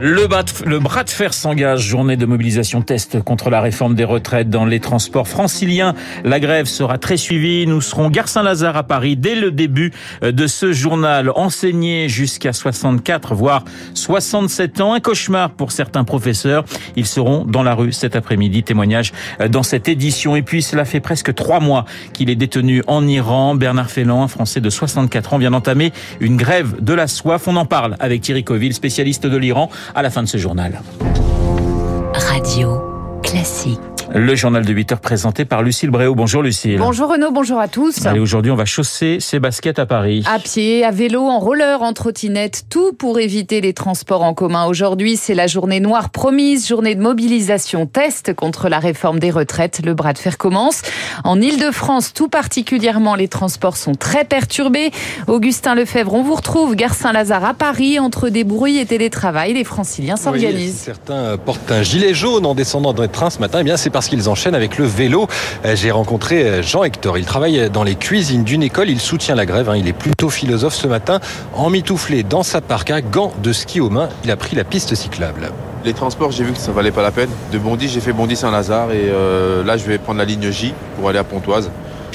Le bras, de, fer s'engage, journée de mobilisation test contre la réforme des retraites dans les transports franciliens. La grève sera très suivie. Nous serons Gare Saint-Lazare à Paris dès le début de ce journal. Enseigné jusqu'à 64, voire 67 ans. Un cauchemar pour certains professeurs. Ils seront dans la rue cet après-midi. Témoignage dans cette édition. Et puis, cela fait presque trois mois qu'il est détenu en Iran. Bernard Félan, un Français de 64 ans, vient d'entamer une grève de la soif. On en parle avec Thierry Coville, spécialiste de l'Iran à la fin de ce journal. Radio Classique. Le journal de 8 heures présenté par Lucille Bréau. Bonjour Lucille. Bonjour Renaud, bonjour à tous. Allez, aujourd'hui, on va chausser ses baskets à Paris. À pied, à vélo, en roller, en trottinette, tout pour éviter les transports en commun. Aujourd'hui, c'est la journée noire promise, journée de mobilisation test contre la réforme des retraites. Le bras de fer commence. En Ile-de-France, tout particulièrement, les transports sont très perturbés. Augustin Lefebvre, on vous retrouve, gare Saint-Lazare à Paris, entre des bruits et télétravail. Les franciliens s'organisent. Oui, certains portent un gilet jaune en descendant dans les trains ce matin. Eh bien, c'est parce qu'ils enchaînent avec le vélo. J'ai rencontré Jean-Hector. Il travaille dans les cuisines d'une école. Il soutient la grève. Il est plutôt philosophe ce matin. Emmitouflé dans sa parka, gants de ski aux mains, il a pris la piste cyclable. Les transports, j'ai vu que ça valait pas la peine. De Bondy, j'ai fait Bondy-Saint-Lazare et euh, là, je vais prendre la ligne J pour aller à Pontoise.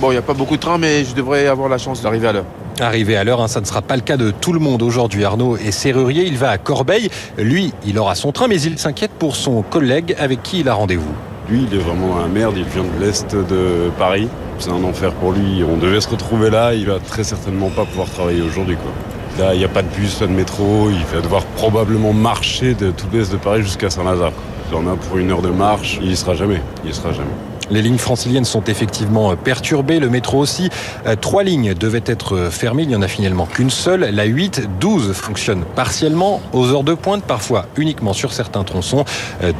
Bon, il n'y a pas beaucoup de trains, mais je devrais avoir la chance d'arriver à l'heure. Arrivé à l'heure, hein, ça ne sera pas le cas de tout le monde aujourd'hui. Arnaud est serrurier, il va à Corbeil. Lui, il aura son train, mais il s'inquiète pour son collègue avec qui il a rendez-vous. Lui, il est vraiment merde, il vient de l'Est de Paris. C'est un enfer pour lui. On devait se retrouver là, il va très certainement pas pouvoir travailler aujourd'hui. Là, il n'y a pas de bus, pas de métro, il va devoir probablement marcher de tout l'Est de Paris jusqu'à Saint-Lazare. Il en a pour une heure de marche, il y sera jamais. Il y sera jamais. Les lignes franciliennes sont effectivement perturbées, le métro aussi. Trois lignes devaient être fermées, il n'y en a finalement qu'une seule. La 8, 12 fonctionne partiellement aux heures de pointe, parfois uniquement sur certains tronçons.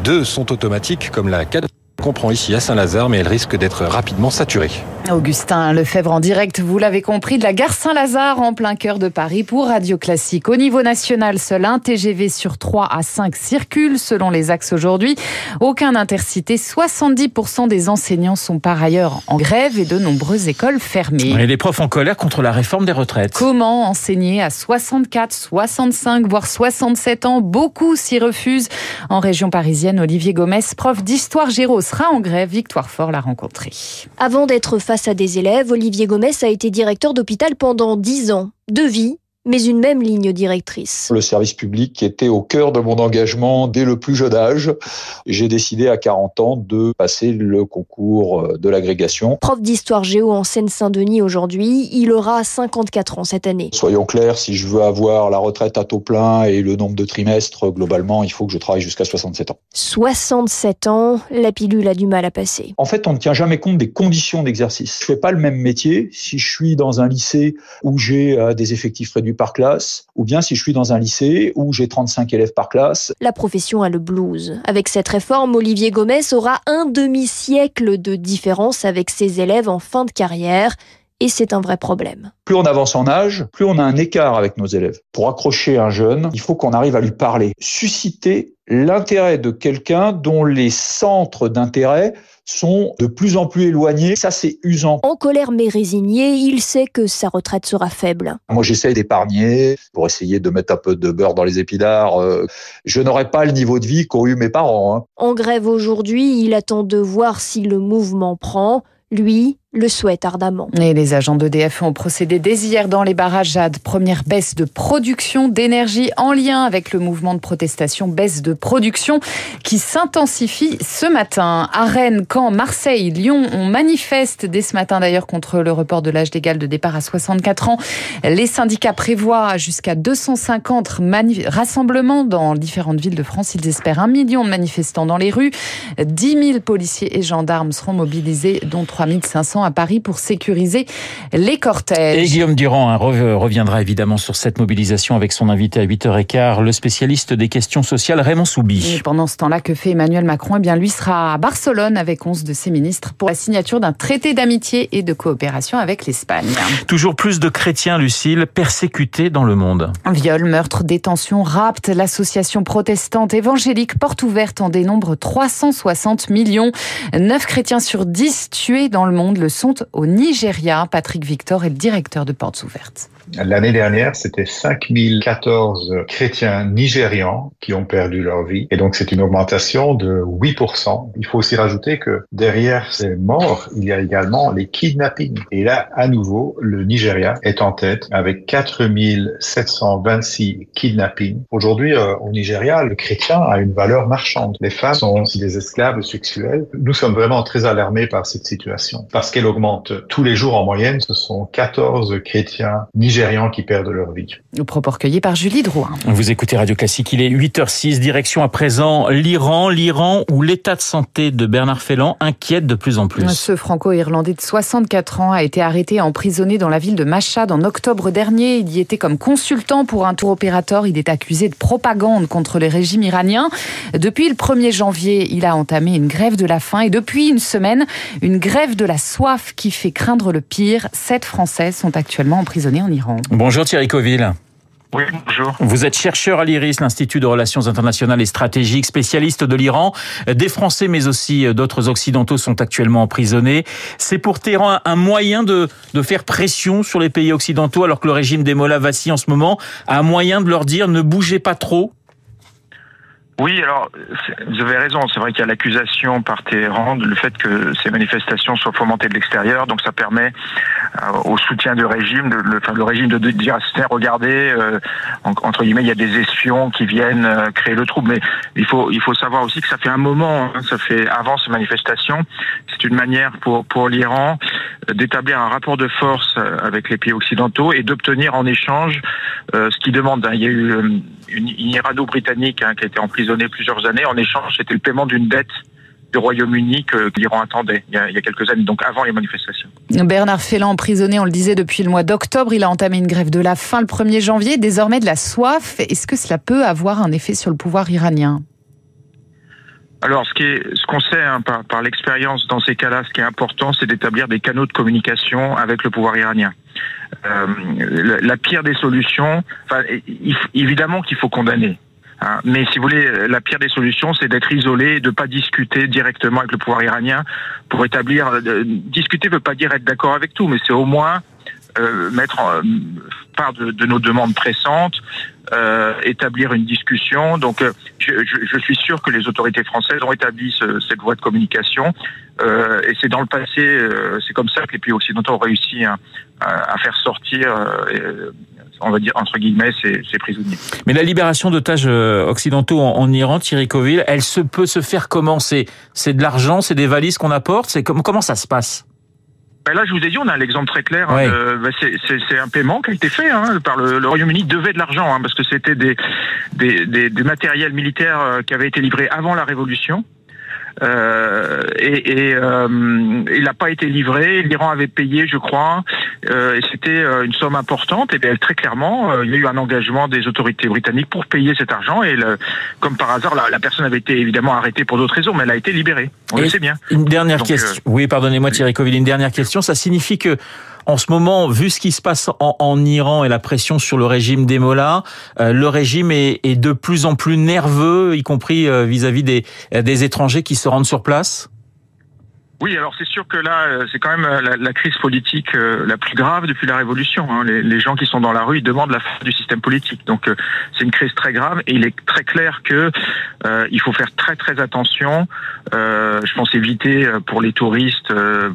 Deux sont automatiques comme la 4 comprend ici à Saint-Lazare, mais elle risque d'être rapidement saturée. Augustin Lefebvre en direct, vous l'avez compris, de la gare Saint-Lazare en plein cœur de Paris pour Radio Classique. Au niveau national, seul un TGV sur 3 à 5 circule selon les axes aujourd'hui. Aucun intercité. 70% des enseignants sont par ailleurs en grève et de nombreuses écoles fermées. Et les profs en colère contre la réforme des retraites. Comment enseigner à 64, 65, voire 67 ans? Beaucoup s'y refusent. En région parisienne, Olivier Gomez, prof d'histoire géro, sera en grève. Victoire Fort l'a rencontré. Avant d'être face à des élèves, Olivier Gomez a été directeur d'hôpital pendant 10 ans. Deux vies, mais une même ligne directrice. Le service public était au cœur de mon engagement dès le plus jeune âge. J'ai décidé à 40 ans de passer le concours de l'agrégation. Prof d'histoire géo en Seine-Saint-Denis aujourd'hui, il aura 54 ans cette année. Soyons clairs, si je veux avoir la retraite à taux plein et le nombre de trimestres, globalement, il faut que je travaille jusqu'à 67 ans. 67 ans, la pilule a du mal à passer. En fait, on ne tient jamais compte des conditions d'exercice. Je fais pas le même métier si je suis dans un lycée où j'ai des effectifs réduits par classe, ou bien si je suis dans un lycée où j'ai 35 élèves par classe. La profession a le blues. Avec cette réforme, Olivier Gomez aura un demi-siècle de différence avec ses élèves en fin de carrière. Et c'est un vrai problème. Plus on avance en âge, plus on a un écart avec nos élèves. Pour accrocher un jeune, il faut qu'on arrive à lui parler, susciter l'intérêt de quelqu'un dont les centres d'intérêt sont de plus en plus éloignés. Ça, c'est usant. En colère mais résigné, il sait que sa retraite sera faible. Moi, j'essaie d'épargner pour essayer de mettre un peu de beurre dans les épinards. Je n'aurai pas le niveau de vie qu'ont eu mes parents. Hein. En grève aujourd'hui, il attend de voir si le mouvement prend. Lui, le souhaite ardemment. Et les agents d'EDF ont procédé dès hier dans les barrages Jade. Première baisse de production d'énergie en lien avec le mouvement de protestation, baisse de production qui s'intensifie ce matin. À Rennes, Caen, Marseille, Lyon, on manifeste dès ce matin d'ailleurs contre le report de l'âge légal de départ à 64 ans. Les syndicats prévoient jusqu'à 250 rassemblements dans différentes villes de France. Ils espèrent un million de manifestants dans les rues. 10 000 policiers et gendarmes seront mobilisés, dont 3 500 à Paris pour sécuriser les cortèges. Et Guillaume Durand hein, reviendra évidemment sur cette mobilisation avec son invité à 8h15, le spécialiste des questions sociales Raymond Soubi. Et pendant ce temps-là, que fait Emmanuel Macron? Eh bien, lui sera à Barcelone avec 11 de ses ministres pour la signature d'un traité d'amitié et de coopération avec l'Espagne. Toujours plus de chrétiens, Lucille, persécutés dans le monde. Viol, meurtre, détention, rapt, l'association protestante évangélique Porte Ouverte en dénombre 360 millions. 9 chrétiens sur 10 tués dans le monde le sont au Nigeria. Patrick Victor est directeur de Portes Ouvertes. L'année dernière, c'était 5014 chrétiens nigérians qui ont perdu leur vie. Et donc, c'est une augmentation de 8%. Il faut aussi rajouter que derrière ces morts, il y a également les kidnappings. Et là, à nouveau, le Nigeria est en tête avec 4726 kidnappings. Aujourd'hui, euh, au Nigeria, le chrétien a une valeur marchande. Les femmes sont aussi des esclaves sexuels. Nous sommes vraiment très alarmés par cette situation parce qu'elle augmente tous les jours en moyenne. Ce sont 14 chrétiens nigérians qui perdent leur vie. Au propos recueilli par Julie Drouin. Vous écoutez Radio Classique, il est 8h06, direction à présent l'Iran, l'Iran où l'état de santé de Bernard Felland inquiète de plus en plus. Ce franco-irlandais de 64 ans a été arrêté et emprisonné dans la ville de Mashhad en octobre dernier. Il y était comme consultant pour un tour opérateur. Il est accusé de propagande contre les régimes iraniens. Depuis le 1er janvier, il a entamé une grève de la faim et depuis une semaine, une grève de la soif qui fait craindre le pire. Sept Français sont actuellement emprisonnés en Iran. Bonjour Thierry Coville. Oui, bonjour. Vous êtes chercheur à l'IRIS, l'Institut de Relations Internationales et Stratégiques, spécialiste de l'Iran. Des Français, mais aussi d'autres Occidentaux sont actuellement emprisonnés. C'est pour Téhéran un moyen de, de faire pression sur les pays occidentaux, alors que le régime des Mollahs vacille en ce moment, un moyen de leur dire ne bougez pas trop oui, alors vous avez raison. C'est vrai qu'il y a l'accusation par Téhéran le fait que ces manifestations soient fomentées de l'extérieur, donc ça permet euh, au soutien du régime, de, le, enfin, le régime de, dire regardez, euh, entre guillemets, il y a des espions qui viennent euh, créer le trouble. Mais il faut il faut savoir aussi que ça fait un moment, hein, ça fait avant ces manifestations. C'est une manière pour pour l'Iran d'établir un rapport de force avec les pays occidentaux et d'obtenir en échange ce qu'ils demandent. Il y a eu une, une irano-britannique hein, qui a été emprisonnée plusieurs années. En échange, c'était le paiement d'une dette du Royaume-Uni que l'Iran attendait il y, a, il y, a, quelques années, donc avant les manifestations. Bernard Félan, emprisonné, on le disait, depuis le mois d'octobre, il a entamé une grève de la faim le 1er janvier, désormais de la soif. Est-ce que cela peut avoir un effet sur le pouvoir iranien? Alors, ce qui est, ce qu'on sait hein, par, par l'expérience dans ces cas-là, ce qui est important, c'est d'établir des canaux de communication avec le pouvoir iranien. Euh, la, la, pire des solutions, enfin, il, évidemment qu'il faut condamner. Hein, mais si vous voulez, la pire des solutions, c'est d'être isolé, de pas discuter directement avec le pouvoir iranien pour établir. Euh, discuter veut pas dire être d'accord avec tout, mais c'est au moins euh, mettre en, part de, de, nos demandes pressantes, euh, établir une discussion. Donc, euh, je, je, suis sûr que les autorités françaises ont établi ce, cette voie de communication. Euh, et c'est dans le passé, euh, c'est comme ça que les pays occidentaux ont réussi à, à, faire sortir. on va dire entre guillemets ces, ces, prisonniers. Mais la libération d'otages occidentaux en, en, Iran, Thierry Coville, elle se peut se faire comment? C'est de l'argent, c'est des valises qu'on apporte, c'est comment comment ça se passe? Ben là, je vous ai dit, on a l'exemple très clair. Ouais. Hein, ben c'est un paiement qui a été fait hein, par le, le Royaume-Uni. Devait de l'argent hein, parce que c'était des, des, des, des, matériels militaires qui avaient été livrés avant la Révolution. Euh, et, et euh, il n'a pas été livré. L'Iran avait payé, je crois, euh, et c'était euh, une somme importante. Et bien très clairement, euh, il y a eu un engagement des autorités britanniques pour payer cet argent. Et le, comme par hasard, la, la, personne avait été évidemment arrêtée pour d'autres raisons, mais elle a été libérée. On et le sait bien. Une dernière Donc, question. oui, pardonnez-moi, Thierry Coville. Une dernière question. Ça signifie que en ce moment, vu ce qui se passe en, Iran et la pression sur le régime des Mollahs, euh, le régime est, de plus en plus nerveux, y compris vis-à-vis -vis des, des étrangers qui se rendent sur place? Oui, alors c'est sûr que là, c'est quand même la, la, crise politique la plus grave depuis la Révolution. Hein. Les, gens qui sont dans la rue, ils demandent la fin du système politique. Donc c'est une crise très grave et il est très clair que euh, il faut faire très très attention. Euh, je pense éviter pour les touristes, euh,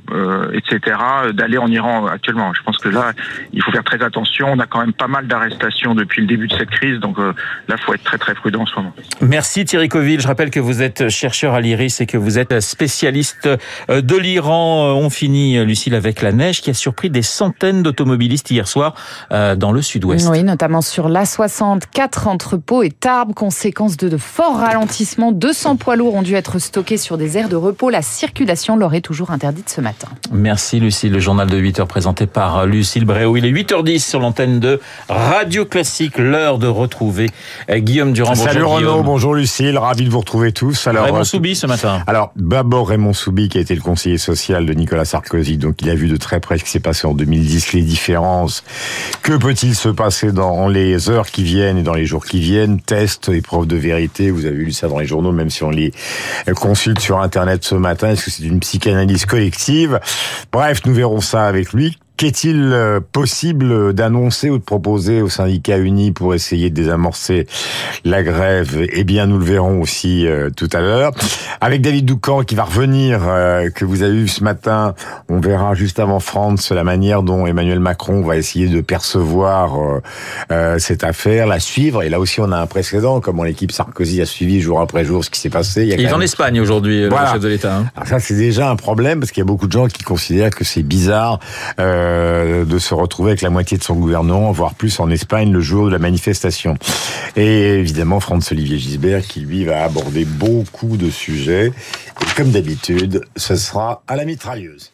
etc., d'aller en Iran actuellement. Je pense que là, il faut faire très attention. On a quand même pas mal d'arrestations depuis le début de cette crise, donc là, il faut être très très prudent en ce moment. Merci Thierry Coville. Je rappelle que vous êtes chercheur à l'IRIS et que vous êtes spécialiste l'Iran. On finit, Lucille, avec la neige qui a surpris des centaines d'automobilistes hier soir dans le sud-ouest. Oui, notamment sur l'A60, quatre entrepôts et Tarbes, conséquence de, de forts ralentissements. 200 poids lourds ont dû être stockés sur des aires de repos. La circulation leur est toujours interdite ce matin. Merci Lucille. Le journal de 8 heures présenté par Lucille Bréau. Il est 8h10 sur l'antenne de Radio Classique. L'heure de retrouver Guillaume Durand. Salut Renaud, bonjour Lucille. Ravi de vous retrouver tous. Alors, Raymond Soubi ce matin. Alors, d'abord Raymond Soubi qui a été le conseiller social de Nicolas Sarkozy. Donc, il a vu de très près ce qui s'est passé en 2010, les différences. Que peut-il se passer dans les heures qui viennent et dans les jours qui viennent? Tests, épreuves de vérité. Vous avez lu ça dans les journaux, même si on les consulte sur Internet ce matin. Est-ce que c'est une psychanalyse collective? Bref, nous verrons ça avec lui. Qu'est-il euh, possible d'annoncer ou de proposer aux syndicats unis pour essayer de désamorcer la grève? Eh bien, nous le verrons aussi euh, tout à l'heure. Avec David Doucan qui va revenir, euh, que vous avez vu ce matin, on verra juste avant France la manière dont Emmanuel Macron va essayer de percevoir cette affaire, la suivre. Et là aussi, on a un précédent, comment l'équipe Sarkozy a suivi jour après jour ce qui s'est passé. Il, est en Espagne aujourd'hui, le chef de l'État. Hein. Alors ça, c'est déjà un problème parce qu'il y a beaucoup de gens qui considèrent que c'est bizarre. Euh, de se retrouver avec la moitié de son gouvernement, voire plus en Espagne le jour de la manifestation. Et évidemment, Franz-Olivier Gisbert qui lui va aborder beaucoup de sujets. Et comme d'habitude, ce sera à la mitrailleuse.